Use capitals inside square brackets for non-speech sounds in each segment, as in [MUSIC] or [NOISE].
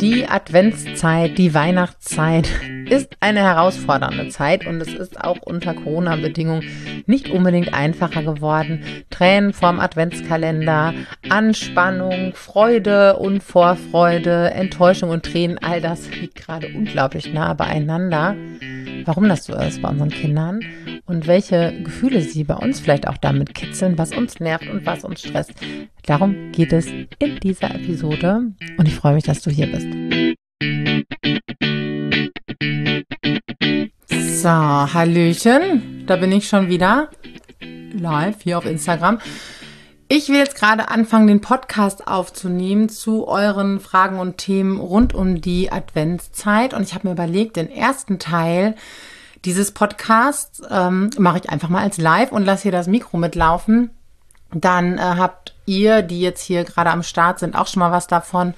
Die Adventszeit, die Weihnachtszeit ist eine herausfordernde Zeit und es ist auch unter Corona-Bedingungen nicht unbedingt einfacher geworden. Tränen vorm Adventskalender, Anspannung, Freude und Vorfreude, Enttäuschung und Tränen, all das liegt gerade unglaublich nah beieinander. Warum das so ist bei unseren Kindern und welche Gefühle sie bei uns vielleicht auch damit kitzeln, was uns nervt und was uns stresst. Darum geht es in dieser Episode und ich freue mich, dass du hier bist. So, Hallöchen, da bin ich schon wieder live hier auf Instagram. Ich will jetzt gerade anfangen, den Podcast aufzunehmen zu euren Fragen und Themen rund um die Adventszeit. Und ich habe mir überlegt, den ersten Teil dieses Podcasts ähm, mache ich einfach mal als Live und lasse hier das Mikro mitlaufen. Dann äh, habt ihr, die jetzt hier gerade am Start sind, auch schon mal was davon.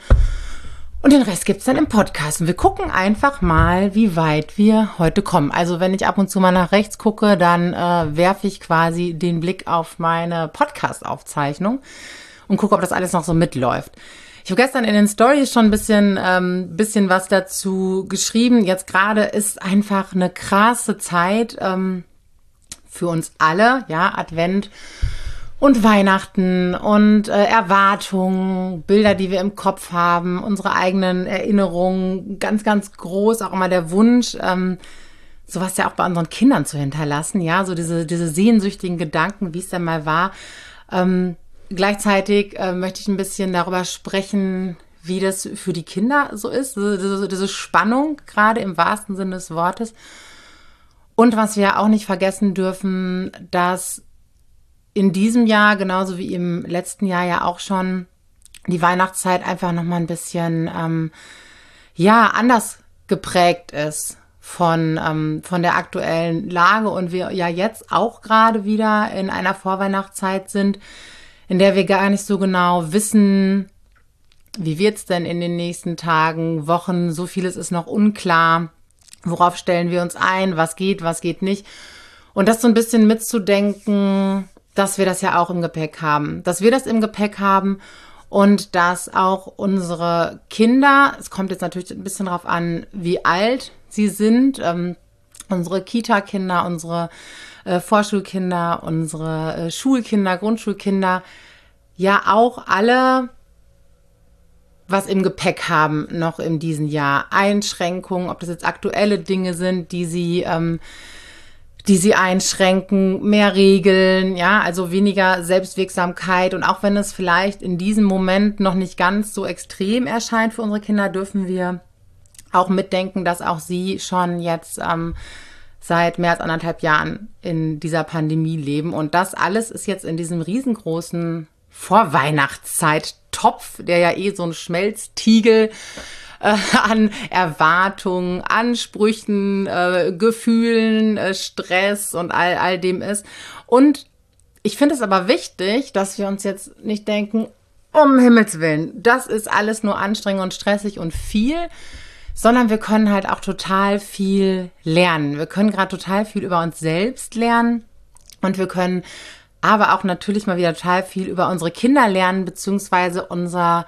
Und den Rest gibt's dann im Podcast. Und wir gucken einfach mal, wie weit wir heute kommen. Also wenn ich ab und zu mal nach rechts gucke, dann äh, werfe ich quasi den Blick auf meine Podcast-Aufzeichnung und gucke, ob das alles noch so mitläuft. Ich habe gestern in den Stories schon ein bisschen, ähm, bisschen was dazu geschrieben. Jetzt gerade ist einfach eine krasse Zeit ähm, für uns alle, ja, Advent und Weihnachten und äh, Erwartungen, Bilder, die wir im Kopf haben, unsere eigenen Erinnerungen, ganz, ganz groß, auch immer der Wunsch, ähm, sowas ja auch bei unseren Kindern zu hinterlassen, ja, so diese, diese sehnsüchtigen Gedanken, wie es denn mal war. Ähm, gleichzeitig äh, möchte ich ein bisschen darüber sprechen, wie das für die Kinder so ist, diese, diese Spannung, gerade im wahrsten Sinne des Wortes. Und was wir auch nicht vergessen dürfen, dass in diesem Jahr, genauso wie im letzten Jahr ja auch schon, die Weihnachtszeit einfach nochmal ein bisschen, ähm, ja, anders geprägt ist von, ähm, von der aktuellen Lage und wir ja jetzt auch gerade wieder in einer Vorweihnachtszeit sind, in der wir gar nicht so genau wissen, wie wird's denn in den nächsten Tagen, Wochen, so vieles ist noch unklar. Worauf stellen wir uns ein? Was geht, was geht nicht? Und das so ein bisschen mitzudenken, dass wir das ja auch im Gepäck haben, dass wir das im Gepäck haben und dass auch unsere Kinder, es kommt jetzt natürlich ein bisschen darauf an, wie alt sie sind, ähm, unsere Kita-Kinder, unsere äh, Vorschulkinder, unsere äh, Schulkinder, Grundschulkinder, ja auch alle was im Gepäck haben noch in diesem Jahr. Einschränkungen, ob das jetzt aktuelle Dinge sind, die sie ähm, die sie einschränken, mehr Regeln, ja, also weniger Selbstwirksamkeit. Und auch wenn es vielleicht in diesem Moment noch nicht ganz so extrem erscheint für unsere Kinder, dürfen wir auch mitdenken, dass auch sie schon jetzt ähm, seit mehr als anderthalb Jahren in dieser Pandemie leben. Und das alles ist jetzt in diesem riesengroßen Vorweihnachtszeit-Topf, der ja eh so ein Schmelztiegel äh, [LAUGHS] an Erwartungen, Ansprüchen, äh, Gefühlen, äh, Stress und all, all dem ist. Und ich finde es aber wichtig, dass wir uns jetzt nicht denken, um Himmels Willen, das ist alles nur anstrengend und stressig und viel, sondern wir können halt auch total viel lernen. Wir können gerade total viel über uns selbst lernen und wir können aber auch natürlich mal wieder total viel über unsere Kinder lernen, beziehungsweise unser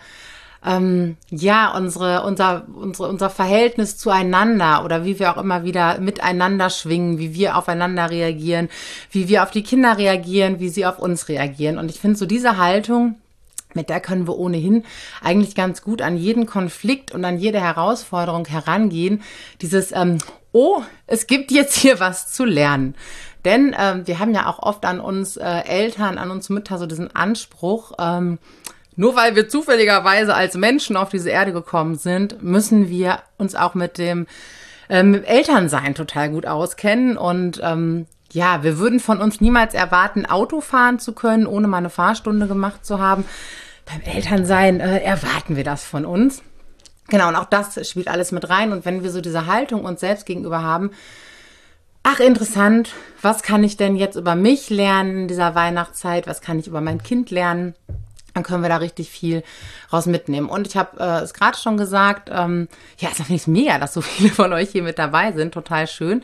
ähm, ja, unsere, unser, unsere, unser Verhältnis zueinander oder wie wir auch immer wieder miteinander schwingen, wie wir aufeinander reagieren, wie wir auf die Kinder reagieren, wie sie auf uns reagieren. Und ich finde so diese Haltung, mit der können wir ohnehin eigentlich ganz gut an jeden Konflikt und an jede Herausforderung herangehen. Dieses, ähm, oh, es gibt jetzt hier was zu lernen. Denn ähm, wir haben ja auch oft an uns äh, Eltern, an uns Mütter so diesen Anspruch, ähm, nur weil wir zufälligerweise als Menschen auf diese Erde gekommen sind, müssen wir uns auch mit dem ähm, Elternsein total gut auskennen. Und ähm, ja, wir würden von uns niemals erwarten, Auto fahren zu können, ohne mal eine Fahrstunde gemacht zu haben. Beim Elternsein äh, erwarten wir das von uns. Genau, und auch das spielt alles mit rein. Und wenn wir so diese Haltung uns selbst gegenüber haben, ach interessant, was kann ich denn jetzt über mich lernen in dieser Weihnachtszeit? Was kann ich über mein Kind lernen? Dann können wir da richtig viel raus mitnehmen. Und ich habe äh, es gerade schon gesagt, ähm, ja, es ist mega, dass so [LAUGHS] viele von euch hier mit dabei sind. Total schön.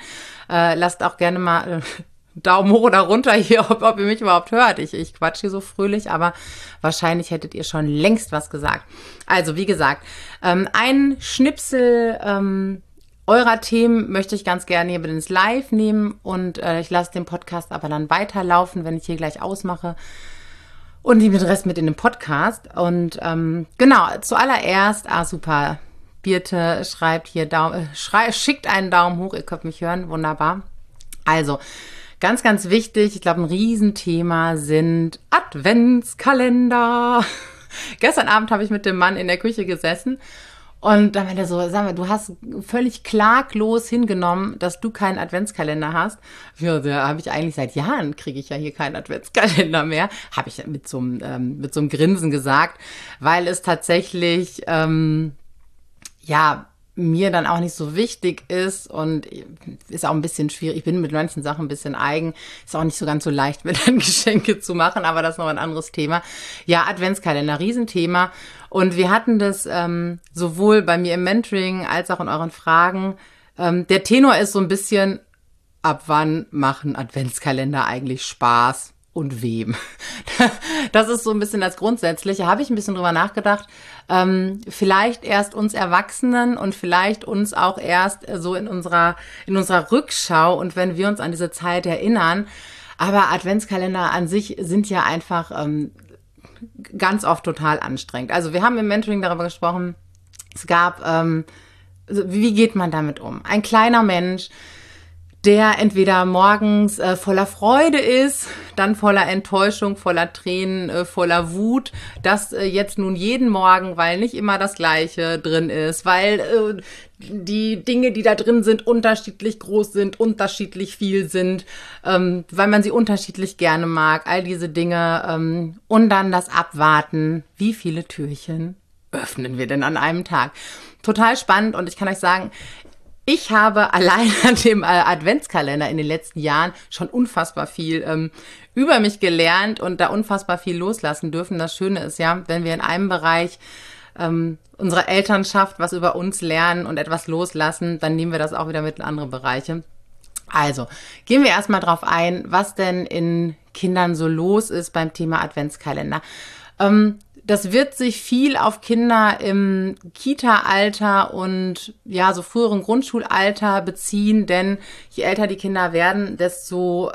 Äh, lasst auch gerne mal äh, [LAUGHS] Daumen hoch oder runter hier, ob, ob ihr mich überhaupt hört. Ich, ich quatsch hier so fröhlich, aber wahrscheinlich hättet ihr schon längst was gesagt. Also, wie gesagt, ähm, ein Schnipsel ähm, eurer Themen möchte ich ganz gerne hier mit ins Live nehmen und äh, ich lasse den Podcast aber dann weiterlaufen, wenn ich hier gleich ausmache und nehme den Rest mit in den Podcast. Und ähm, genau, zuallererst, ah super, Birte schreibt hier, äh, schrei, schickt einen Daumen hoch, ihr könnt mich hören, wunderbar. Also, ganz, ganz wichtig, ich glaube, ein Riesenthema sind Adventskalender. [LAUGHS] Gestern Abend habe ich mit dem Mann in der Küche gesessen und dann meinte er so, sag mal, du hast völlig klaglos hingenommen, dass du keinen Adventskalender hast. Ja, da habe ich eigentlich seit Jahren kriege ich ja hier keinen Adventskalender mehr. Habe ich mit so, einem, ähm, mit so einem Grinsen gesagt, weil es tatsächlich, ähm, ja, mir dann auch nicht so wichtig ist und ist auch ein bisschen schwierig. Ich bin mit manchen Sachen ein bisschen eigen. Ist auch nicht so ganz so leicht, [LAUGHS] mir dann Geschenke zu machen, aber das ist noch ein anderes Thema. Ja, Adventskalender, Riesenthema. Und wir hatten das ähm, sowohl bei mir im Mentoring als auch in euren Fragen. Ähm, der Tenor ist so ein bisschen, ab wann machen Adventskalender eigentlich Spaß? und wem. [LAUGHS] Das ist so ein bisschen das Grundsätzliche. Habe ich ein bisschen drüber nachgedacht. Ähm, vielleicht erst uns Erwachsenen und vielleicht uns auch erst so in unserer, in unserer Rückschau und wenn wir uns an diese Zeit erinnern. Aber Adventskalender an sich sind ja einfach ähm, ganz oft total anstrengend. Also wir haben im Mentoring darüber gesprochen, es gab, ähm, wie geht man damit um? Ein kleiner Mensch, der entweder morgens äh, voller Freude ist, dann voller Enttäuschung, voller Tränen, äh, voller Wut, dass äh, jetzt nun jeden Morgen, weil nicht immer das Gleiche drin ist, weil äh, die Dinge, die da drin sind, unterschiedlich groß sind, unterschiedlich viel sind, ähm, weil man sie unterschiedlich gerne mag, all diese Dinge ähm, und dann das Abwarten, wie viele Türchen öffnen wir denn an einem Tag? Total spannend und ich kann euch sagen, ich habe [LAUGHS] allein an dem äh, Adventskalender in den letzten Jahren schon unfassbar viel ähm, über mich gelernt und da unfassbar viel loslassen dürfen. Das Schöne ist ja, wenn wir in einem Bereich ähm, unserer Elternschaft was über uns lernen und etwas loslassen, dann nehmen wir das auch wieder mit in andere Bereiche. Also, gehen wir erstmal drauf ein, was denn in Kindern so los ist beim Thema Adventskalender. Ähm, das wird sich viel auf Kinder im Kita-Alter und ja, so früheren Grundschulalter beziehen, denn je älter die Kinder werden, desto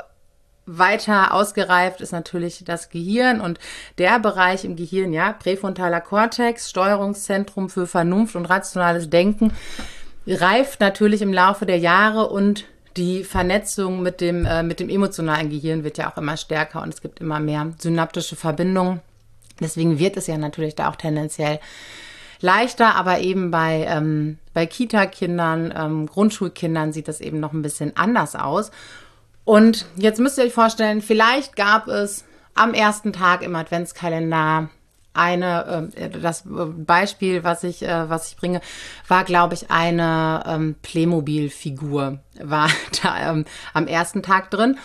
weiter ausgereift ist natürlich das Gehirn und der Bereich im Gehirn, ja, präfrontaler Kortex, Steuerungszentrum für Vernunft und rationales Denken, reift natürlich im Laufe der Jahre und die Vernetzung mit dem, äh, mit dem emotionalen Gehirn wird ja auch immer stärker und es gibt immer mehr synaptische Verbindungen. Deswegen wird es ja natürlich da auch tendenziell leichter, aber eben bei, ähm, bei Kita-Kindern, ähm, Grundschulkindern sieht das eben noch ein bisschen anders aus. Und jetzt müsst ihr euch vorstellen, vielleicht gab es am ersten Tag im Adventskalender eine, äh, das Beispiel, was ich, äh, was ich bringe, war, glaube ich, eine ähm, Playmobil-Figur, war [LAUGHS] da ähm, am ersten Tag drin.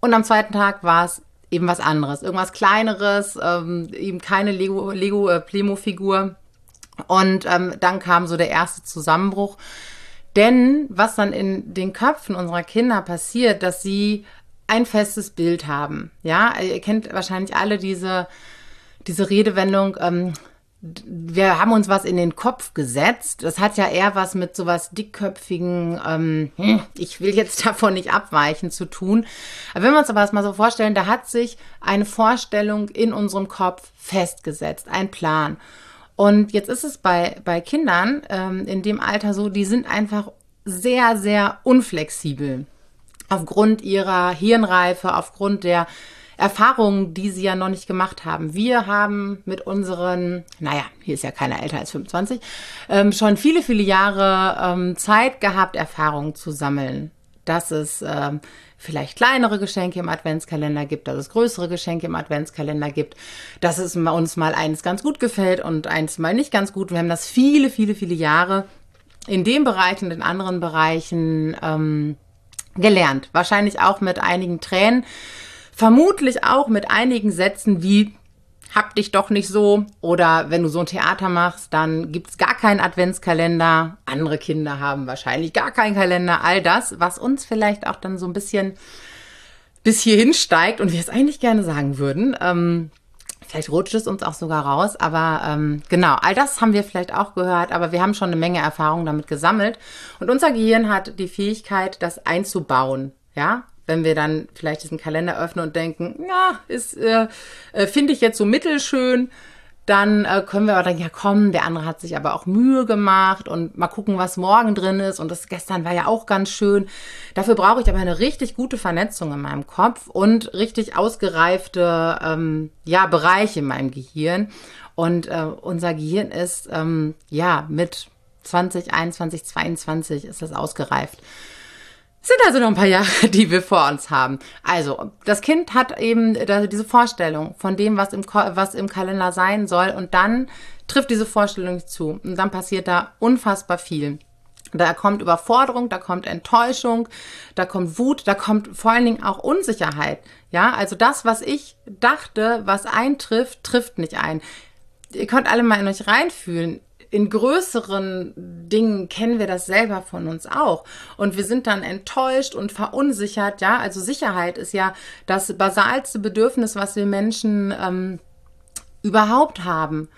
Und am zweiten Tag war es eben was anderes, irgendwas kleineres, ähm, eben keine Lego, Lego äh, Plemo-Figur. Und ähm, dann kam so der erste Zusammenbruch. Denn was dann in den Köpfen unserer Kinder passiert, dass sie ein festes Bild haben. Ja, ihr kennt wahrscheinlich alle diese, diese Redewendung, ähm, wir haben uns was in den Kopf gesetzt. Das hat ja eher was mit sowas dickköpfigen, ähm, hm, ich will jetzt [LAUGHS] davon nicht abweichen zu tun. Aber wenn wir uns aber das mal so vorstellen, da hat sich eine Vorstellung in unserem Kopf festgesetzt, ein Plan. Und jetzt ist es bei, bei Kindern ähm, in dem Alter so, die sind einfach sehr, sehr unflexibel. Aufgrund ihrer Hirnreife, aufgrund der Erfahrungen, die sie ja noch nicht gemacht haben. Wir haben mit unseren, naja, hier ist ja keiner älter als 25, ähm, schon viele, viele Jahre ähm, Zeit gehabt, Erfahrungen zu sammeln. Dass es ähm, vielleicht kleinere Geschenke im Adventskalender gibt, dass es größere Geschenke im Adventskalender gibt, dass es uns mal eines ganz gut gefällt und eins mal nicht ganz gut. Wir haben das viele, viele, viele Jahre in dem Bereich und in anderen Bereichen ähm, gelernt. Wahrscheinlich auch mit einigen Tränen Vermutlich auch mit einigen Sätzen wie hab dich doch nicht so oder wenn du so ein Theater machst, dann gibt's gar keinen Adventskalender. Andere Kinder haben wahrscheinlich gar keinen Kalender. All das, was uns vielleicht auch dann so ein bisschen bis hierhin steigt und wir es eigentlich gerne sagen würden. Ähm, vielleicht rutscht es uns auch sogar raus, aber ähm, genau, all das haben wir vielleicht auch gehört, aber wir haben schon eine Menge Erfahrung damit gesammelt. Und unser Gehirn hat die Fähigkeit, das einzubauen. Ja, wenn wir dann vielleicht diesen Kalender öffnen und denken, ja, ist, äh, äh, finde ich jetzt so mittelschön, dann äh, können wir aber denken, ja komm, der andere hat sich aber auch Mühe gemacht und mal gucken, was morgen drin ist. Und das gestern war ja auch ganz schön. Dafür brauche ich aber eine richtig gute Vernetzung in meinem Kopf und richtig ausgereifte ähm, ja, Bereiche in meinem Gehirn. Und äh, unser Gehirn ist ja mit 2021, 2022 ist das ausgereift sind also noch ein paar [LAUGHS] Jahre, die wir vor uns haben. Also, das Kind hat eben diese Vorstellung von dem, was im, was im Kalender sein soll und dann trifft diese Vorstellung nicht zu und dann passiert da unfassbar viel. Da kommt Überforderung, da kommt Enttäuschung, da kommt Wut, da kommt vor allen Dingen auch Unsicherheit. Ja, also das, was ich dachte, was eintrifft, trifft nicht ein. Ihr könnt alle mal in euch reinfühlen in größeren Dingen kennen wir das selber von uns auch. Und wir sind dann enttäuscht und verunsichert. Ja, also Sicherheit ist ja das basalste Bedürfnis, was wir Menschen ähm, überhaupt haben.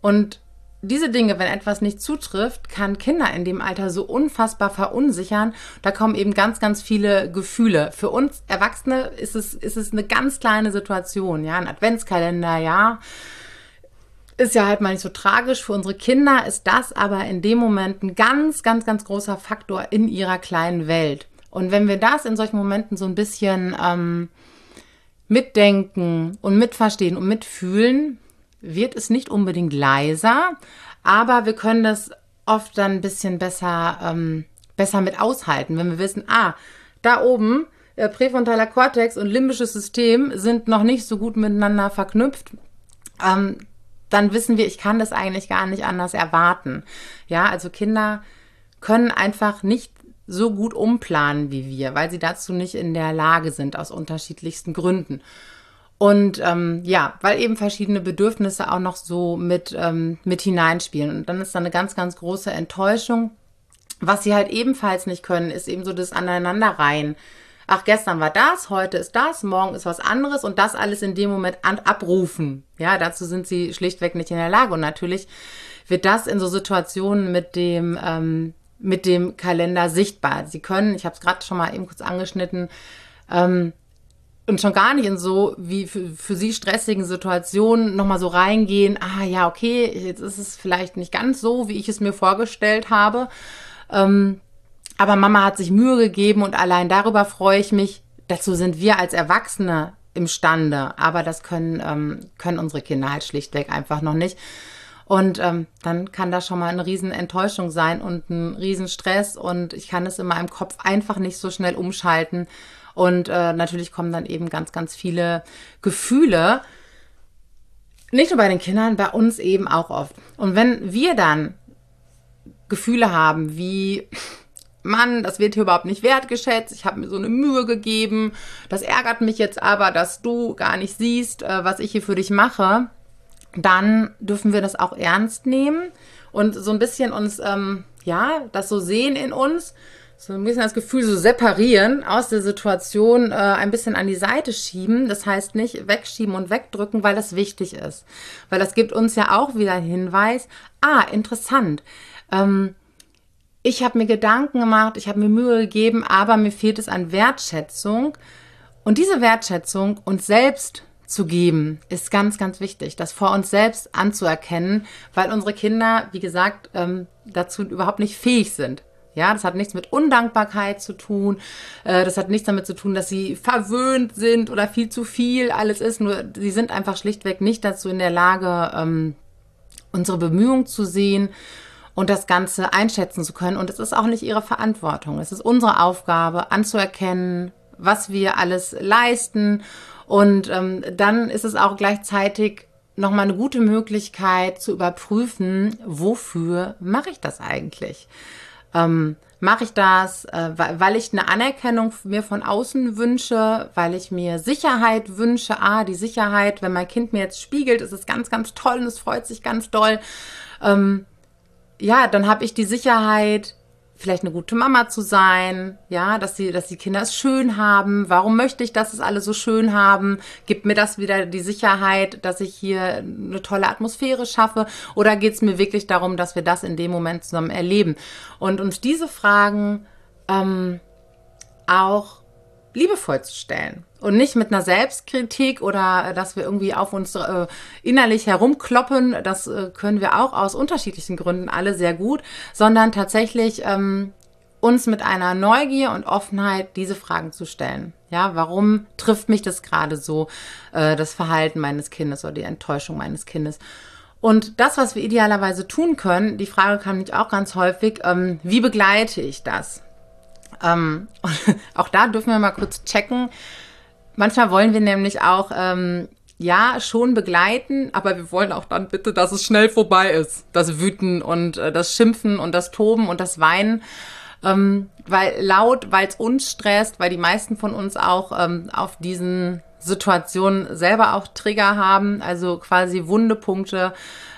Und diese Dinge, wenn etwas nicht zutrifft, kann Kinder in dem Alter so unfassbar verunsichern. Da kommen eben ganz, ganz viele Gefühle. Für uns Erwachsene ist es, ist es eine ganz kleine Situation. Ja, ein Adventskalender, ja ist ja halt mal nicht so tragisch. Für unsere Kinder ist das aber in dem Moment ein ganz, ganz, ganz großer Faktor in ihrer kleinen Welt. Und wenn wir das in solchen Momenten so ein bisschen ähm, mitdenken und mitverstehen und mitfühlen, wird es nicht unbedingt leiser, aber wir können das oft dann ein bisschen besser, ähm, besser mit aushalten, wenn wir wissen, ah, da oben äh, präfrontaler Kortex und limbisches System sind noch nicht so gut miteinander verknüpft. Ähm, dann wissen wir, ich kann das eigentlich gar nicht anders erwarten. Ja, also Kinder können einfach nicht so gut umplanen wie wir, weil sie dazu nicht in der Lage sind, aus unterschiedlichsten Gründen. Und ähm, ja, weil eben verschiedene Bedürfnisse auch noch so mit, ähm, mit hineinspielen. Und dann ist da eine ganz, ganz große Enttäuschung. Was sie halt ebenfalls nicht können, ist eben so das Aneinanderreihen ach, gestern war das, heute ist das, morgen ist was anderes und das alles in dem Moment abrufen. Ja, dazu sind sie schlichtweg nicht in der Lage. Und natürlich wird das in so Situationen mit dem, ähm, mit dem Kalender sichtbar. Sie können, ich habe es gerade schon mal eben kurz angeschnitten, ähm, und schon gar nicht in so wie für, für sie stressigen Situationen nochmal so reingehen, ah ja, okay, jetzt ist es vielleicht nicht ganz so, wie ich es mir vorgestellt habe. Ähm, aber Mama hat sich Mühe gegeben und allein darüber freue ich mich. Dazu sind wir als Erwachsene imstande, aber das können, ähm, können unsere Kinder halt schlichtweg einfach noch nicht. Und ähm, dann kann das schon mal eine riesen Enttäuschung sein und ein riesen Stress und ich kann es in meinem Kopf einfach nicht so schnell umschalten. Und äh, natürlich kommen dann eben ganz, ganz viele Gefühle. Nicht nur bei den Kindern, bei uns eben auch oft. Und wenn wir dann Gefühle haben wie Mann, das wird hier überhaupt nicht wertgeschätzt, ich habe mir so eine Mühe gegeben, das ärgert mich jetzt aber, dass du gar nicht siehst, äh, was ich hier für dich mache, dann dürfen wir das auch ernst nehmen und so ein bisschen uns, ähm, ja, das so sehen in uns, so ein bisschen das Gefühl so separieren aus der Situation, äh, ein bisschen an die Seite schieben. Das heißt nicht wegschieben und wegdrücken, weil das wichtig ist. Weil das gibt uns ja auch wieder einen Hinweis, ah, interessant. Ähm, ich habe mir Gedanken gemacht, ich habe mir Mühe gegeben, aber mir fehlt es an Wertschätzung. Und diese Wertschätzung uns selbst zu geben, ist ganz, ganz wichtig, das vor uns selbst anzuerkennen, weil unsere Kinder, wie gesagt, ähm, dazu überhaupt nicht fähig sind. Ja, das hat nichts mit Undankbarkeit zu tun. Äh, das hat nichts damit zu tun, dass sie verwöhnt sind oder viel zu viel alles ist. Nur sie sind einfach schlichtweg nicht dazu in der Lage, ähm, unsere Bemühungen zu sehen und das Ganze einschätzen zu können. Und es ist auch nicht ihre Verantwortung. Es ist unsere Aufgabe, anzuerkennen, was wir alles leisten. Und ähm, dann ist es auch gleichzeitig nochmal eine gute Möglichkeit zu überprüfen, wofür mache ich das eigentlich? Ähm, mache ich das, äh, weil ich eine Anerkennung mir von außen wünsche, weil ich mir Sicherheit wünsche. Ah, die Sicherheit, wenn mein Kind mir jetzt spiegelt, ist es ganz, ganz toll und es freut sich ganz doll. Ähm, ja, dann habe ich die Sicherheit, vielleicht eine gute Mama zu sein, ja, dass die, dass die Kinder es schön haben. Warum möchte ich, dass es alle so schön haben? Gibt mir das wieder die Sicherheit, dass ich hier eine tolle Atmosphäre schaffe? Oder geht es mir wirklich darum, dass wir das in dem Moment zusammen erleben? Und uns diese Fragen ähm, auch liebevoll zu stellen und nicht mit einer Selbstkritik oder dass wir irgendwie auf uns äh, innerlich herumkloppen. Das äh, können wir auch aus unterschiedlichen Gründen alle sehr gut, sondern tatsächlich ähm, uns mit einer Neugier und Offenheit diese Fragen zu stellen. Ja, warum trifft mich das gerade so, äh, das Verhalten meines Kindes oder die Enttäuschung meines Kindes? Und das, was wir idealerweise tun können, die Frage kam nicht auch ganz häufig, ähm, wie begleite ich das? Ähm, [LAUGHS] auch da dürfen wir mal kurz checken. Manchmal wollen wir nämlich auch, ähm, ja, schon begleiten, aber wir wollen auch dann bitte, dass es schnell vorbei ist. Das Wüten und äh, das Schimpfen und das Toben und das Weinen. Ähm, weil laut, weil es uns stresst, weil die meisten von uns auch ähm, auf diesen Situationen selber auch Trigger haben, also quasi Wundepunkte,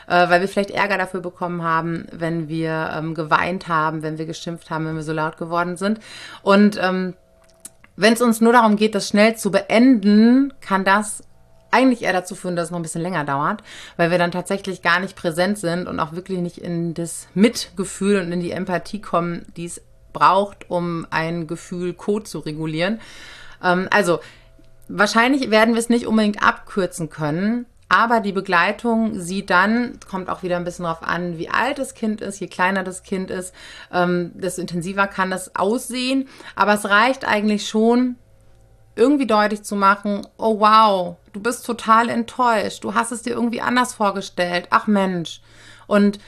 äh, weil wir vielleicht Ärger dafür bekommen haben, wenn wir ähm, geweint haben, wenn wir geschimpft haben, wenn wir so laut geworden sind. Und ähm, wenn es uns nur darum geht, das schnell zu beenden, kann das eigentlich eher dazu führen, dass es noch ein bisschen länger dauert, weil wir dann tatsächlich gar nicht präsent sind und auch wirklich nicht in das Mitgefühl und in die Empathie kommen, die es braucht, um ein Gefühl Code zu regulieren. Ähm, also wahrscheinlich werden wir es nicht unbedingt abkürzen können, aber die Begleitung sieht dann, kommt auch wieder ein bisschen darauf an, wie alt das Kind ist. Je kleiner das Kind ist, ähm, desto intensiver kann das aussehen. Aber es reicht eigentlich schon, irgendwie deutlich zu machen, oh wow, du bist total enttäuscht, du hast es dir irgendwie anders vorgestellt, ach Mensch. Und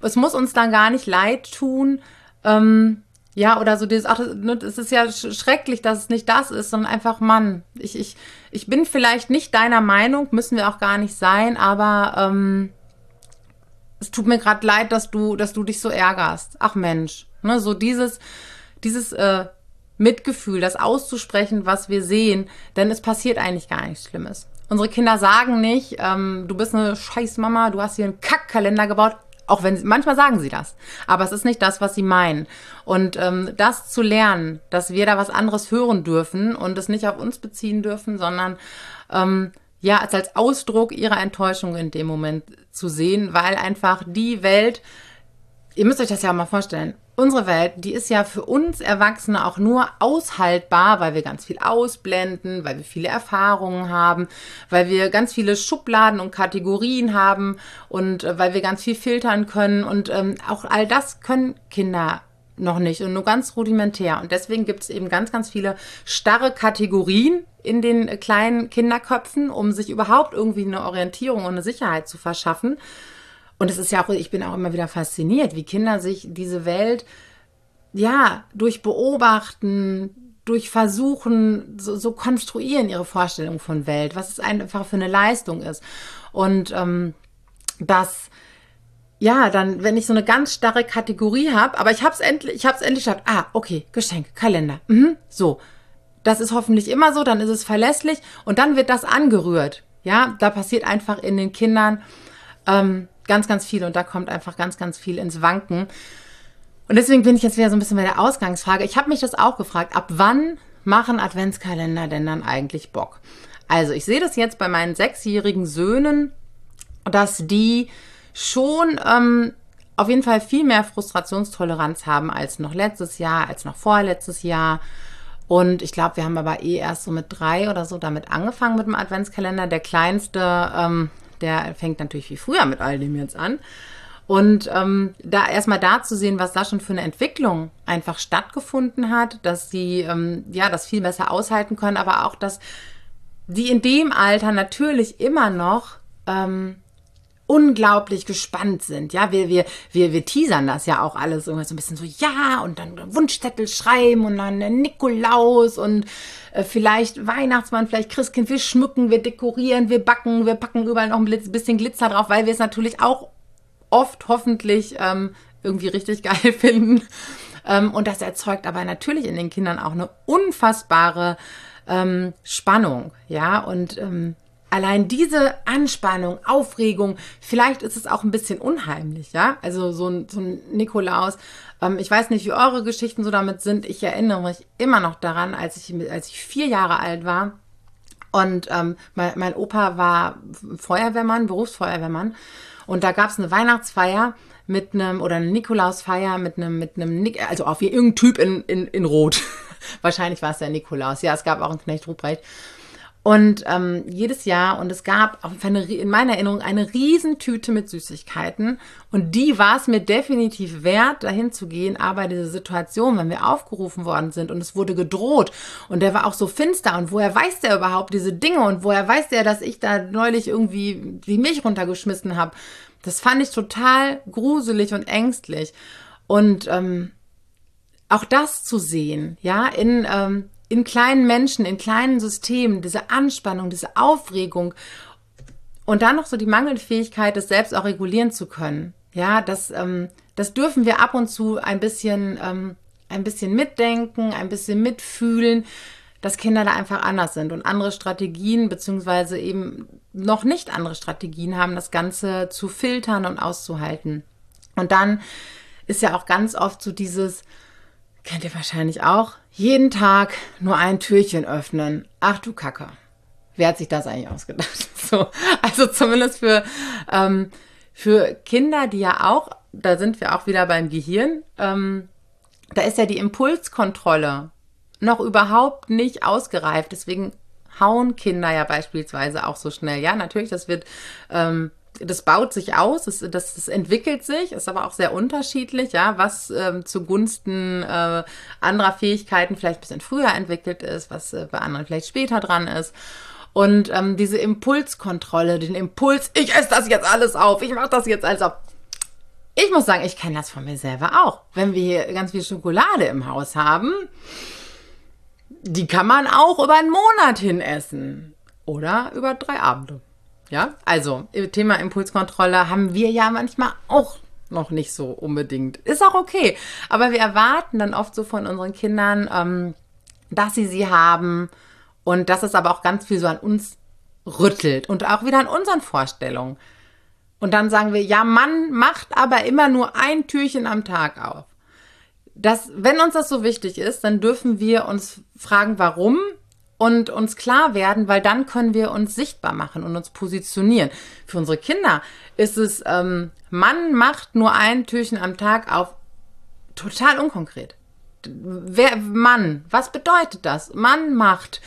es muss uns dann gar nicht leid tun, ähm, ja, oder so dieses, ach, ne, es ist ja schrecklich, dass es nicht das ist, sondern einfach, Mann, ich, ich, ich bin vielleicht nicht deiner Meinung, müssen wir auch gar nicht sein, aber ähm, es tut mir gerade leid, dass du, dass du dich so ärgerst. Ach Mensch, ne, so dieses, dieses äh, Mitgefühl, das auszusprechen, was wir sehen, denn es passiert eigentlich gar nichts Schlimmes. Unsere Kinder sagen nicht, ähm, du bist eine scheiß Mama, du hast hier einen Kackkalender gebaut. Auch wenn sie, manchmal sagen sie das, aber es ist nicht das, was sie meinen. Und ähm, das zu lernen, dass wir da was anderes hören dürfen und es nicht auf uns beziehen dürfen, sondern ähm, ja, als, als Ausdruck ihrer Enttäuschung in dem Moment zu sehen, weil einfach die Welt, ihr müsst euch das ja mal vorstellen, unsere Welt, die ist ja für uns Erwachsene auch nur aushaltbar, weil wir ganz viel ausblenden, weil wir viele Erfahrungen haben, weil wir ganz viele Schubladen und Kategorien haben und äh, weil wir ganz viel filtern können. Und ähm, auch all das können Kinder noch nicht und nur ganz rudimentär. Und deswegen gibt es eben ganz, ganz viele starre Kategorien in den äh, kleinen Kinderköpfen, um sich überhaupt irgendwie eine Orientierung und eine Sicherheit zu verschaffen. Und es ist ja auch, ich bin auch immer wieder fasziniert, wie Kinder sich diese Welt, ja, durch Beobachten, durch Versuchen, so, so konstruieren ihre Vorstellung von Welt, was es einfach für eine Leistung ist. Und ähm, das, ja, dann, wenn ich so eine ganz starre Kategorie habe, aber ich habe es endlich, ich habe es endlich geschafft. Ah, okay, Geschenk, Kalender, mhm, so. Das ist hoffentlich immer so, dann ist es verlässlich und dann wird das angerührt. Ja, da passiert einfach in den Kindern ähm, ganz, ganz viel und da kommt einfach ganz, ganz viel ins Wanken. Und deswegen bin ich jetzt wieder so ein bisschen bei der Ausgangsfrage. Ich habe mich das auch gefragt, ab wann machen Adventskalender denn dann eigentlich Bock? Also ich sehe das jetzt bei meinen sechsjährigen Söhnen, dass die schon ähm, auf jeden Fall viel mehr Frustrationstoleranz haben als noch letztes Jahr, als noch vorletztes Jahr. Und ich glaube, wir haben aber eh erst so mit drei oder so damit angefangen mit dem Adventskalender. Der kleinste ähm, der fängt natürlich wie früher mit all dem jetzt an. Und ähm, da erstmal da zu sehen, was da schon für eine Entwicklung einfach stattgefunden hat, dass sie ähm, ja das viel besser aushalten können, aber auch, dass die in dem Alter natürlich immer noch ähm, unglaublich gespannt sind. Ja, wir, wir, wir, wir teasern das ja auch alles so ein bisschen so, ja, und dann Wunschzettel schreiben und dann Nikolaus und äh, vielleicht Weihnachtsmann, vielleicht Christkind. Wir schmücken, wir dekorieren, wir backen, wir packen überall noch ein bisschen Glitzer drauf, weil wir es natürlich auch oft hoffentlich ähm, irgendwie richtig [LAUGHS] geil finden. Ähm, und das erzeugt aber natürlich in den Kindern auch eine unfassbare ähm, Spannung. Ja, und ähm, allein diese Anspannung, Aufregung, vielleicht ist es auch ein bisschen unheimlich, ja? Also so ein, so ein Nikolaus. Ähm, ich weiß nicht, wie eure Geschichten so damit sind. Ich erinnere mich immer noch daran, als ich, als ich vier Jahre alt war. Und ähm, mein, mein Opa war Feuerwehrmann, Berufsfeuerwehrmann. Und da gab es eine Weihnachtsfeier mit einem, oder eine Nikolausfeier mit einem, mit einem, also auf irgendein Typ in, in, in Rot. [LAUGHS] Wahrscheinlich war es der Nikolaus. Ja, es gab auch einen Knecht Ruprecht. Und ähm, jedes Jahr, und es gab eine, in meiner Erinnerung eine Riesentüte mit Süßigkeiten. Und die war es mir definitiv wert, dahin zu gehen. Aber diese Situation, wenn wir aufgerufen worden sind und es wurde gedroht und der war auch so finster und woher weiß der überhaupt diese Dinge und woher weiß der, dass ich da neulich irgendwie die Milch runtergeschmissen habe, das fand ich total gruselig und ängstlich. Und ähm, auch das zu sehen, ja, in ähm, in kleinen Menschen, in kleinen Systemen, diese Anspannung, diese Aufregung und dann noch so die Mangelfähigkeit, das selbst auch regulieren zu können. Ja, das, ähm, das dürfen wir ab und zu ein bisschen, ähm, ein bisschen mitdenken, ein bisschen mitfühlen, dass Kinder da einfach anders sind und andere Strategien, beziehungsweise eben noch nicht andere Strategien haben, das Ganze zu filtern und auszuhalten. Und dann ist ja auch ganz oft so dieses, kennt ihr wahrscheinlich auch, jeden Tag nur ein Türchen öffnen. Ach du Kacke. Wer hat sich das eigentlich ausgedacht? [LAUGHS] So, also zumindest für, ähm, für Kinder, die ja auch, da sind wir auch wieder beim Gehirn, ähm, da ist ja die Impulskontrolle noch überhaupt nicht ausgereift. Deswegen hauen Kinder ja beispielsweise auch so schnell. Ja, natürlich, das wird ähm, das baut sich aus, das, das, das, entwickelt sich, ist aber auch sehr unterschiedlich, ja, was ähm, zugunsten äh, anderer Fähigkeiten vielleicht ein bisschen früher entwickelt ist, was äh, bei anderen vielleicht später dran ist. Und ähm, diese Impulskontrolle, den Impuls, ich esse das jetzt alles auf, ich mache das jetzt alles auf. Ich muss sagen, ich kenne das von mir selber auch. Wenn wir hier ganz viel Schokolade im Haus haben, die kann man auch über einen Monat hin essen. Oder über drei Abende. Ja, also Thema Impulskontrolle haben wir ja manchmal auch noch nicht so unbedingt. Ist auch okay. Aber wir erwarten dann oft so von unseren Kindern, ähm, dass sie sie haben und dass es aber auch ganz viel so an uns rüttelt und auch wieder an unseren Vorstellungen. Und dann sagen wir, ja, Mann macht aber immer nur ein Türchen am Tag auf. Das, wenn uns das so wichtig ist, dann dürfen wir uns fragen, warum und uns klar werden, weil dann können wir uns sichtbar machen und uns positionieren. Für unsere Kinder ist es, ähm, Mann macht nur ein Türchen am Tag auf, total unkonkret. Wer, Mann, was bedeutet das? Mann macht.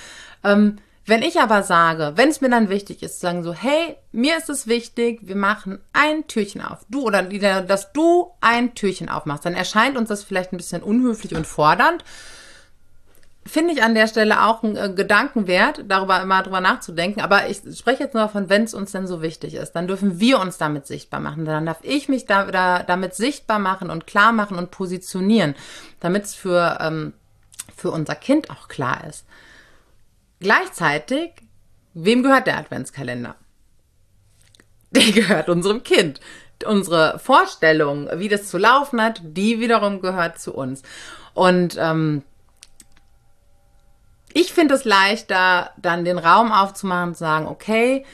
Ähm, wenn ich aber sage, wenn es mir dann wichtig ist, sagen so, hey, mir ist es wichtig, wir machen ein Türchen auf. Du oder dass du ein Türchen aufmachst, dann erscheint uns das vielleicht ein bisschen unhöflich und fordernd finde ich an der Stelle auch ein äh, Gedanken wert, darüber immer drüber nachzudenken. Aber ich spreche jetzt nur davon, wenn es uns denn so wichtig ist, dann dürfen wir uns damit sichtbar machen. Dann darf ich mich da, da damit sichtbar machen und klar machen und positionieren, damit es für, ähm, für unser Kind auch klar ist. Gleichzeitig, wem gehört der Adventskalender? Der gehört unserem Kind. Unsere Vorstellung, wie das zu laufen hat, die wiederum gehört zu uns. Und ähm, ich finde es leichter, dann den Raum aufzumachen und zu sagen, okay,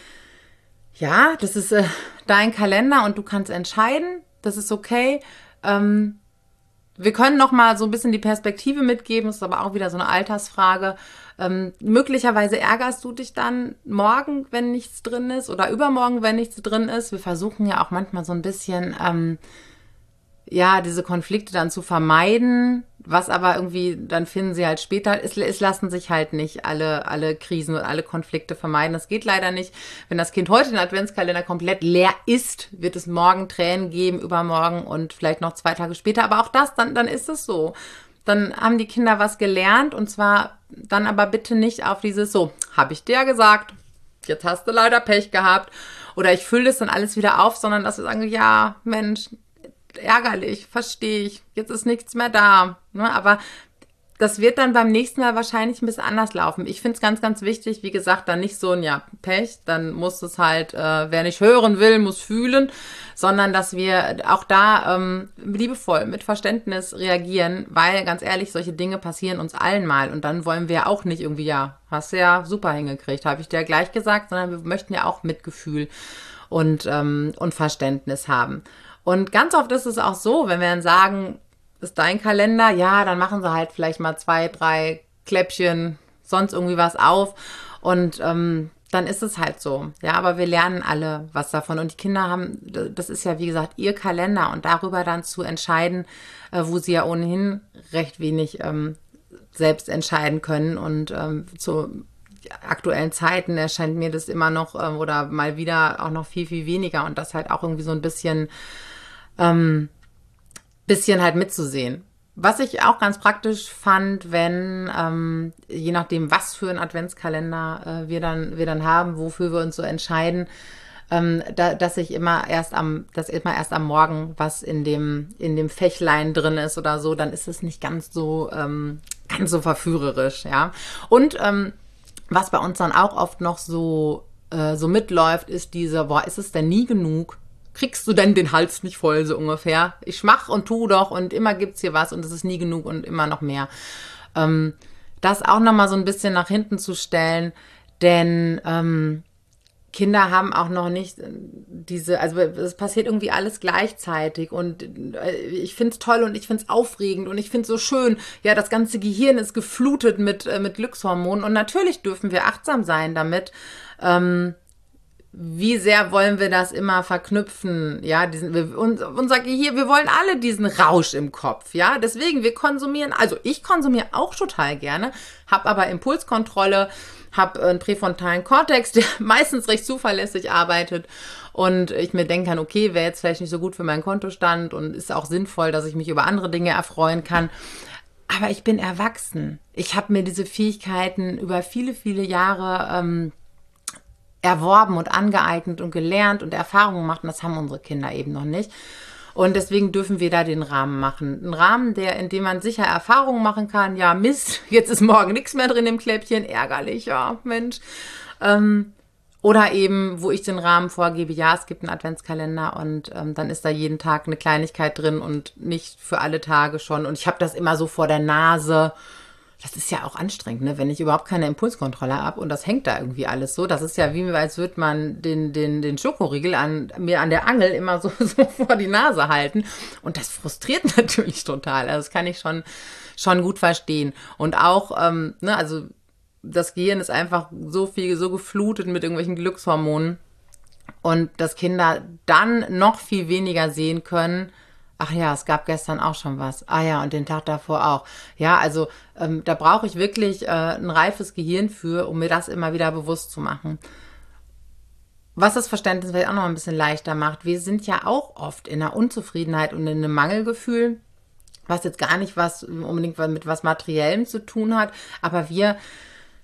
ja, das ist äh, dein Kalender und du kannst entscheiden, das ist okay. Ähm, wir können noch mal so ein bisschen die Perspektive mitgeben, das ist aber auch wieder so eine Altersfrage. Ähm, möglicherweise ärgerst du dich dann morgen, wenn nichts drin ist, oder übermorgen, wenn nichts drin ist. Wir versuchen ja auch manchmal so ein bisschen ähm, ja, diese Konflikte dann zu vermeiden, was aber irgendwie, dann finden sie halt später, es, es lassen sich halt nicht alle, alle Krisen und alle Konflikte vermeiden. Das geht leider nicht. Wenn das Kind heute den Adventskalender komplett leer ist, wird es morgen Tränen geben, übermorgen und vielleicht noch zwei Tage später. Aber auch das, dann, dann ist es so. Dann haben die Kinder was gelernt und zwar dann aber bitte nicht auf dieses so, habe ich dir gesagt, jetzt hast du leider Pech gehabt oder ich fülle das dann alles wieder auf, sondern dass wir sagen, ja, Mensch, ärgerlich, verstehe ich. Jetzt ist nichts mehr da. Ne? Aber das wird dann beim nächsten Mal wahrscheinlich ein bisschen anders laufen. Ich finde es ganz, ganz wichtig, wie gesagt, dann nicht so ein ja, Pech, dann muss es halt, äh, wer nicht hören will, muss fühlen, sondern dass wir auch da ähm, liebevoll, mit Verständnis reagieren, weil ganz ehrlich, solche Dinge passieren uns allen mal und dann wollen wir auch nicht irgendwie, ja, hast du ja super hingekriegt, habe ich dir gleich gesagt, sondern wir möchten ja auch Mitgefühl und, ähm, und Verständnis haben. Und ganz oft ist es auch so, wenn wir dann sagen, ist dein Kalender? Ja, dann machen sie halt vielleicht mal zwei, drei Kläppchen, sonst irgendwie was auf. Und ähm, dann ist es halt so. Ja, aber wir lernen alle was davon. Und die Kinder haben, das ist ja wie gesagt ihr Kalender und darüber dann zu entscheiden, äh, wo sie ja ohnehin recht wenig ähm, selbst entscheiden können. Und ähm, zu aktuellen Zeiten erscheint mir das immer noch ähm, oder mal wieder auch noch viel, viel weniger. Und das halt auch irgendwie so ein bisschen ähm, bisschen halt mitzusehen. Was ich auch ganz praktisch fand, wenn, ähm, je nachdem, was für ein Adventskalender äh, wir, dann, wir dann haben, wofür wir uns so entscheiden, ähm, da, dass ich immer erst am, dass immer erst am Morgen was in dem, in dem Fächlein drin ist oder so, dann ist es nicht ganz so, ähm, ganz so verführerisch, ja. Und ähm, was bei uns dann auch oft noch so, äh, so mitläuft, ist diese, boah, ist es denn nie genug? Kriegst du denn den Hals nicht voll, so ungefähr. Ich mach und tu doch und immer gibt's hier was und es ist nie genug und immer noch mehr. Ähm, das auch nochmal so ein bisschen nach hinten zu stellen, denn ähm, Kinder haben auch noch nicht diese, also es passiert irgendwie alles gleichzeitig und äh, ich find's toll und ich find's aufregend und ich find's so schön. Ja, das ganze Gehirn ist geflutet mit, äh, mit Glückshormonen und natürlich dürfen wir achtsam sein damit. Ähm, wie sehr wollen wir das immer verknüpfen? Ja, diesen, wir, unser Gehirn, wir wollen alle diesen Rausch im Kopf. Ja, deswegen, wir konsumieren, also ich konsumiere auch total gerne, habe aber Impulskontrolle, habe einen präfrontalen Kortex, [LAUGHS] der meistens recht zuverlässig arbeitet und ich mir denken kann, okay, wäre jetzt vielleicht nicht so gut für meinen Kontostand und ist auch sinnvoll, dass ich mich über andere Dinge erfreuen kann. Aber ich bin erwachsen. Ich habe mir diese Fähigkeiten über viele, viele Jahre ähm, erworben und angeeignet und gelernt und Erfahrungen gemacht. Und das haben unsere Kinder eben noch nicht. Und deswegen dürfen wir da den Rahmen machen. Ein Rahmen, der, in dem man sicher Erfahrungen machen kann. Ja, Mist, [LAUGHS] jetzt ist morgen nichts mehr drin im Kläppchen. Ärgerlich, ja, Mensch. Ähm, oder eben, wo ich den Rahmen vorgebe, ja, es gibt einen Adventskalender und ähm, dann ist da jeden Tag eine Kleinigkeit drin und nicht für alle Tage schon. Und ich habe das immer so vor der Nase das ist ja auch anstrengend, ne? wenn ich überhaupt keine Impulskontrolle habe und das hängt da irgendwie alles so. Das ist ja wie, als würde man den, den, den Schokoriegel an, mir an der Angel immer so, [LAUGHS] so vor die Nase halten. Und das frustriert [LAUGHS] natürlich total. Also das kann ich schon, schon gut verstehen. Und auch, ähm, ne, also das Gehirn ist einfach so viel, so geflutet mit irgendwelchen Glückshormonen. Und dass Kinder dann noch viel weniger sehen können, Ach ja, es gab gestern auch schon was. Ah ja, und den Tag davor auch. Ja, also ähm, da brauche ich wirklich äh, ein reifes Gehirn für, um mir das immer wieder bewusst zu machen. Was das Verständnis vielleicht auch noch ein bisschen leichter macht. Wir sind ja auch oft in einer Unzufriedenheit und in einem Mangelgefühl, was jetzt gar nicht was unbedingt mit was Materiellem zu tun hat, aber wir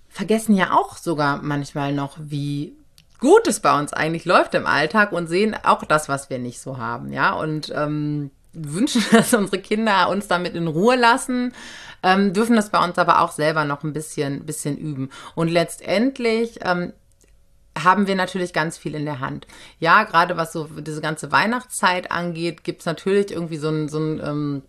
vergessen ja auch sogar manchmal noch, wie gut es bei uns eigentlich läuft im Alltag und sehen auch das, was wir nicht so haben, ja. Und ähm, wünschen, [LAUGHS] dass unsere Kinder uns damit in Ruhe lassen, ähm, dürfen das bei uns aber auch selber noch ein bisschen, bisschen üben. Und letztendlich ähm, haben wir natürlich ganz viel in der Hand. Ja, gerade was so diese ganze Weihnachtszeit angeht, gibt es natürlich irgendwie so ein, so ein ähm,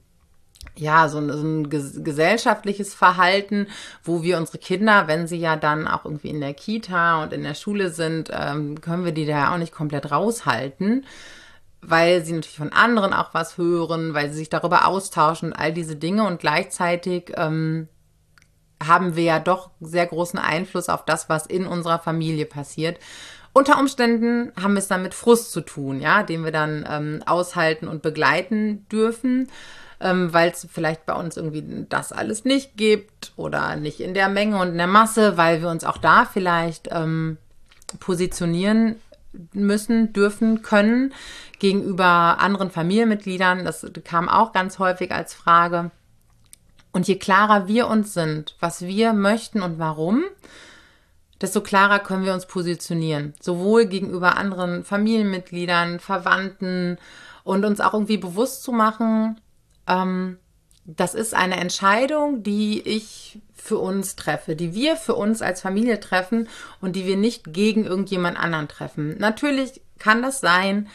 ja, so ein, so ein gesellschaftliches Verhalten, wo wir unsere Kinder, wenn sie ja dann auch irgendwie in der Kita und in der Schule sind, ähm, können wir die da auch nicht komplett raushalten weil sie natürlich von anderen auch was hören, weil sie sich darüber austauschen und all diese Dinge und gleichzeitig ähm, haben wir ja doch sehr großen Einfluss auf das, was in unserer Familie passiert. Unter Umständen haben wir es dann mit Frust zu tun, ja, den wir dann ähm, aushalten und begleiten dürfen, ähm, weil es vielleicht bei uns irgendwie das alles nicht gibt oder nicht in der Menge und in der Masse, weil wir uns auch da vielleicht ähm, positionieren müssen, dürfen, können gegenüber anderen Familienmitgliedern. Das kam auch ganz häufig als Frage. Und je klarer wir uns sind, was wir möchten und warum, desto klarer können wir uns positionieren. Sowohl gegenüber anderen Familienmitgliedern, Verwandten und uns auch irgendwie bewusst zu machen, ähm, das ist eine Entscheidung, die ich für uns treffe, die wir für uns als Familie treffen und die wir nicht gegen irgendjemand anderen treffen. Natürlich kann das sein,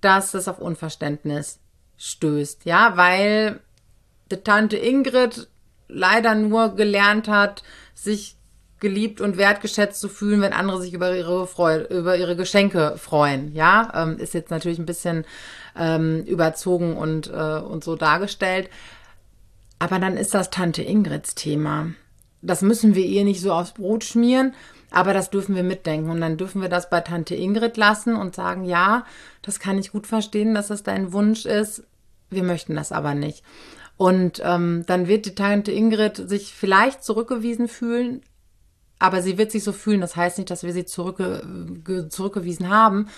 dass es auf Unverständnis stößt, ja, weil die Tante Ingrid leider nur gelernt hat, sich geliebt und wertgeschätzt zu fühlen, wenn andere sich über ihre Freude, über ihre Geschenke freuen. Ja, ähm, ist jetzt natürlich ein bisschen ähm, überzogen und, äh, und so dargestellt. Aber dann ist das Tante Ingrids Thema. Das müssen wir ihr nicht so aufs Brot schmieren, aber das dürfen wir mitdenken. Und dann dürfen wir das bei Tante Ingrid lassen und sagen, ja, das kann ich gut verstehen, dass das dein Wunsch ist. Wir möchten das aber nicht. Und ähm, dann wird die Tante Ingrid sich vielleicht zurückgewiesen fühlen, aber sie wird sich so fühlen. Das heißt nicht, dass wir sie zurückge zurückgewiesen haben.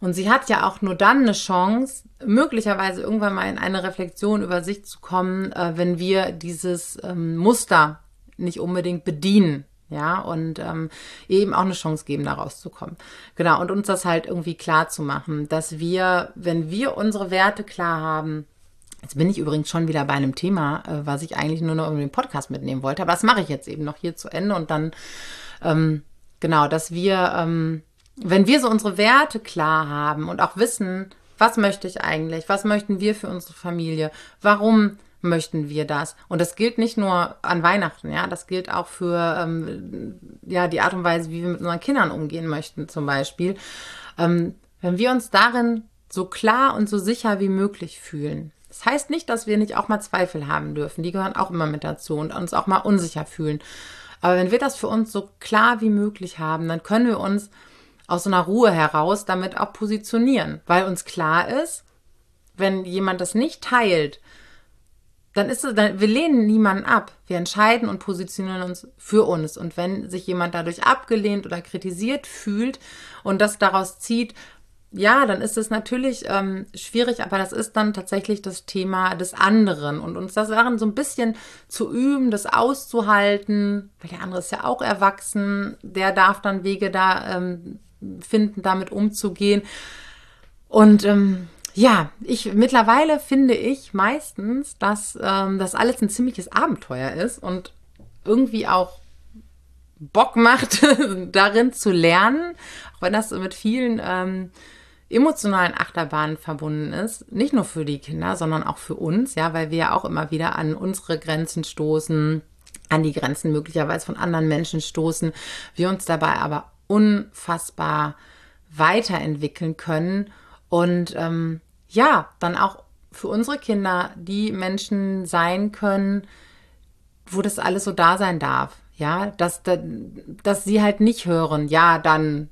Und sie hat ja auch nur dann eine Chance, möglicherweise irgendwann mal in eine Reflexion über sich zu kommen, äh, wenn wir dieses ähm, Muster nicht unbedingt bedienen. Ja, und ähm, eben auch eine Chance geben, da rauszukommen. Genau, und uns das halt irgendwie klar zu machen, dass wir, wenn wir unsere Werte klar haben, Jetzt bin ich übrigens schon wieder bei einem Thema, äh, was ich eigentlich nur noch in den Podcast mitnehmen wollte, aber das mache ich jetzt eben noch hier zu Ende und dann, ähm, genau, dass wir, ähm, wenn wir so unsere Werte klar haben und auch wissen, was möchte ich eigentlich, was möchten wir für unsere Familie, warum möchten wir das. Und das gilt nicht nur an Weihnachten, ja, das gilt auch für ähm, ja, die Art und Weise, wie wir mit unseren Kindern umgehen möchten, zum Beispiel. Ähm, wenn wir uns darin so klar und so sicher wie möglich fühlen. Das heißt nicht, dass wir nicht auch mal Zweifel haben dürfen. Die gehören auch immer mit dazu und uns auch mal unsicher fühlen. Aber wenn wir das für uns so klar wie möglich haben, dann können wir uns aus so einer Ruhe heraus damit auch positionieren, weil uns klar ist, wenn jemand das nicht teilt, dann ist es, dann, wir lehnen niemanden ab. Wir entscheiden und positionieren uns für uns. Und wenn sich jemand dadurch abgelehnt oder kritisiert fühlt und das daraus zieht, ja, dann ist es natürlich ähm, schwierig, aber das ist dann tatsächlich das Thema des anderen und uns das daran so ein bisschen zu üben, das auszuhalten, weil der andere ist ja auch erwachsen, der darf dann Wege da ähm, finden, damit umzugehen. Und ähm, ja, ich mittlerweile finde ich meistens, dass ähm, das alles ein ziemliches Abenteuer ist und irgendwie auch Bock macht, [LAUGHS] darin zu lernen, auch wenn das mit vielen ähm, emotionalen Achterbahnen verbunden ist. Nicht nur für die Kinder, sondern auch für uns, ja, weil wir ja auch immer wieder an unsere Grenzen stoßen, an die Grenzen möglicherweise von anderen Menschen stoßen, wir uns dabei aber unfassbar weiterentwickeln können und ähm, ja, dann auch für unsere Kinder die Menschen sein können, wo das alles so da sein darf. Ja, dass, dass sie halt nicht hören, ja, dann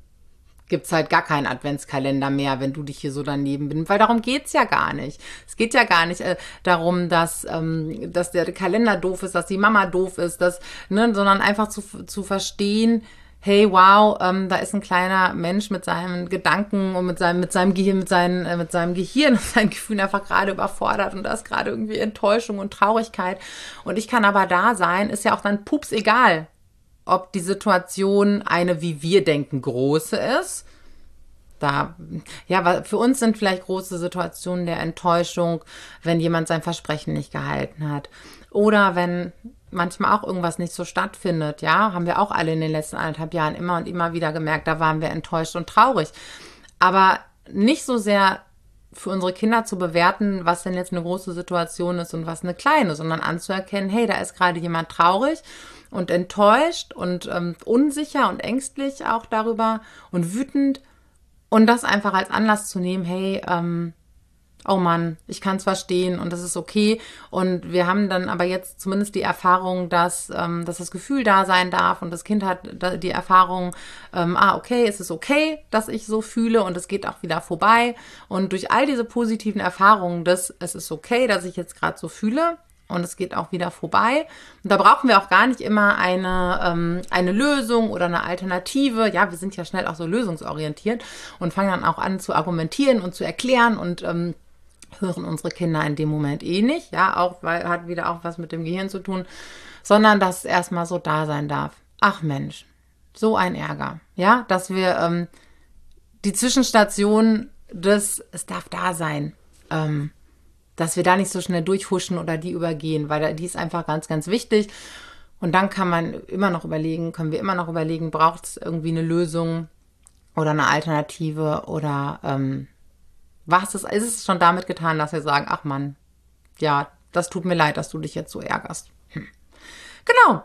gibt es halt gar keinen Adventskalender mehr, wenn du dich hier so daneben bist. Weil darum geht's ja gar nicht. Es geht ja gar nicht äh, darum, dass, ähm, dass der Kalender doof ist, dass die Mama doof ist, dass, ne, sondern einfach zu, zu verstehen, hey, wow, ähm, da ist ein kleiner Mensch mit seinen Gedanken und mit seinem, mit seinem Gehirn, mit, seinen, äh, mit seinem Gehirn [LAUGHS] und seinen Gefühlen einfach gerade überfordert und da ist gerade irgendwie Enttäuschung und Traurigkeit. Und ich kann aber da sein, ist ja auch dann pups egal, ob die Situation eine, wie wir denken, große ist. Da, ja, für uns sind vielleicht große Situationen der Enttäuschung, wenn jemand sein Versprechen nicht gehalten hat. Oder wenn manchmal auch irgendwas nicht so stattfindet, ja, haben wir auch alle in den letzten anderthalb Jahren immer und immer wieder gemerkt, da waren wir enttäuscht und traurig. Aber nicht so sehr für unsere Kinder zu bewerten, was denn jetzt eine große Situation ist und was eine kleine, sondern anzuerkennen, hey, da ist gerade jemand traurig und enttäuscht und ähm, unsicher und ängstlich auch darüber und wütend und das einfach als Anlass zu nehmen, hey, ähm, oh Mann, ich kann es verstehen und das ist okay. Und wir haben dann aber jetzt zumindest die Erfahrung, dass, ähm, dass das Gefühl da sein darf und das Kind hat die Erfahrung, ähm, ah, okay, es ist okay, dass ich so fühle und es geht auch wieder vorbei. Und durch all diese positiven Erfahrungen, dass es ist okay, dass ich jetzt gerade so fühle, und es geht auch wieder vorbei. Und da brauchen wir auch gar nicht immer eine, ähm, eine Lösung oder eine Alternative. Ja, wir sind ja schnell auch so lösungsorientiert und fangen dann auch an zu argumentieren und zu erklären und ähm, hören unsere Kinder in dem Moment eh nicht. Ja, auch weil hat wieder auch was mit dem Gehirn zu tun, sondern dass es erstmal so da sein darf. Ach Mensch, so ein Ärger. Ja, dass wir ähm, die Zwischenstation des, es darf da sein, ähm, dass wir da nicht so schnell durchhuschen oder die übergehen, weil die ist einfach ganz, ganz wichtig. Und dann kann man immer noch überlegen, können wir immer noch überlegen, braucht es irgendwie eine Lösung oder eine Alternative oder ähm, was ist, ist es schon damit getan, dass wir sagen, ach Mann, ja, das tut mir leid, dass du dich jetzt so ärgerst. Hm. Genau.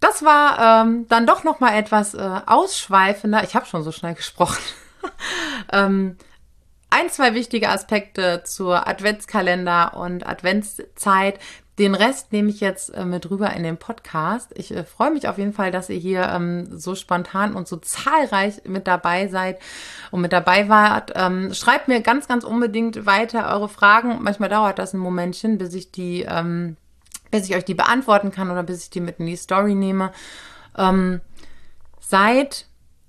Das war ähm, dann doch noch mal etwas äh, ausschweifender. Ich habe schon so schnell gesprochen. [LAUGHS] ähm, ein, zwei wichtige Aspekte zur Adventskalender und Adventszeit. Den Rest nehme ich jetzt äh, mit rüber in den Podcast. Ich äh, freue mich auf jeden Fall, dass ihr hier ähm, so spontan und so zahlreich mit dabei seid und mit dabei wart. Ähm, schreibt mir ganz, ganz unbedingt weiter eure Fragen. Manchmal dauert das ein Momentchen, bis ich die, ähm, bis ich euch die beantworten kann oder bis ich die mit in die Story nehme. Seid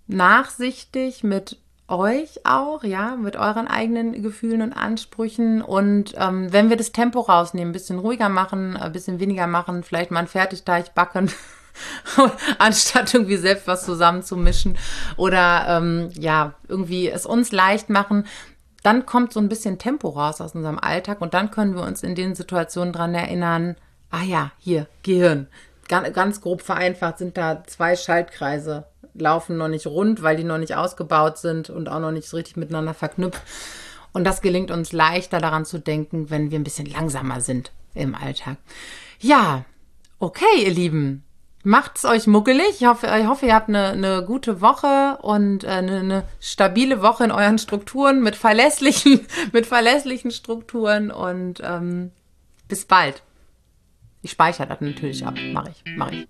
nachsichtig mit euch auch, ja, mit euren eigenen Gefühlen und Ansprüchen. Und ähm, wenn wir das Tempo rausnehmen, ein bisschen ruhiger machen, ein bisschen weniger machen, vielleicht mal einen Fertigteig backen, [LAUGHS] anstatt irgendwie selbst was zusammenzumischen oder ähm, ja, irgendwie es uns leicht machen, dann kommt so ein bisschen Tempo raus aus unserem Alltag und dann können wir uns in den Situationen dran erinnern, ah ja, hier, Gehirn. Ganz grob vereinfacht sind da zwei Schaltkreise laufen noch nicht rund, weil die noch nicht ausgebaut sind und auch noch nicht richtig miteinander verknüpft. Und das gelingt uns leichter daran zu denken, wenn wir ein bisschen langsamer sind im Alltag. Ja, okay, ihr Lieben. Macht's euch muckelig. Ich hoffe, ich hoffe ihr habt eine, eine gute Woche und äh, eine, eine stabile Woche in euren Strukturen mit verlässlichen, [LAUGHS] mit verlässlichen Strukturen und ähm, bis bald. Ich speichere das natürlich ab. Mache ich, mache ich.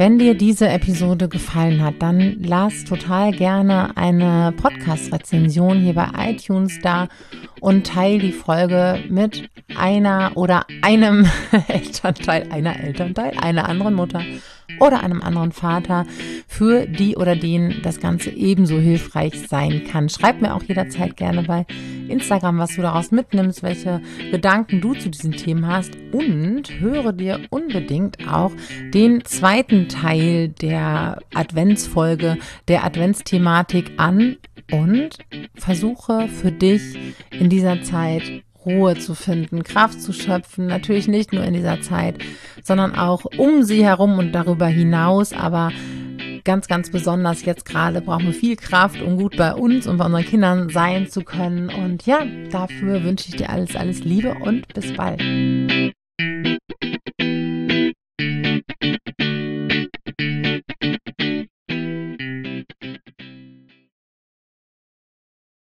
Wenn dir diese Episode gefallen hat, dann lass total gerne eine Podcast-Rezension hier bei iTunes da und teile die Folge mit einer oder einem [LAUGHS] Elternteil, einer Elternteil, einer anderen Mutter oder einem anderen Vater, für die oder den das Ganze ebenso hilfreich sein kann. Schreib mir auch jederzeit gerne bei Instagram, was du daraus mitnimmst, welche Gedanken du zu diesen Themen hast und höre dir unbedingt auch den zweiten Teil der Adventsfolge, der Adventsthematik an und versuche für dich in dieser Zeit Ruhe zu finden, Kraft zu schöpfen, natürlich nicht nur in dieser Zeit, sondern auch um sie herum und darüber hinaus, aber ganz, ganz besonders jetzt gerade brauchen wir viel Kraft, um gut bei uns und bei unseren Kindern sein zu können. Und ja, dafür wünsche ich dir alles, alles Liebe und bis bald.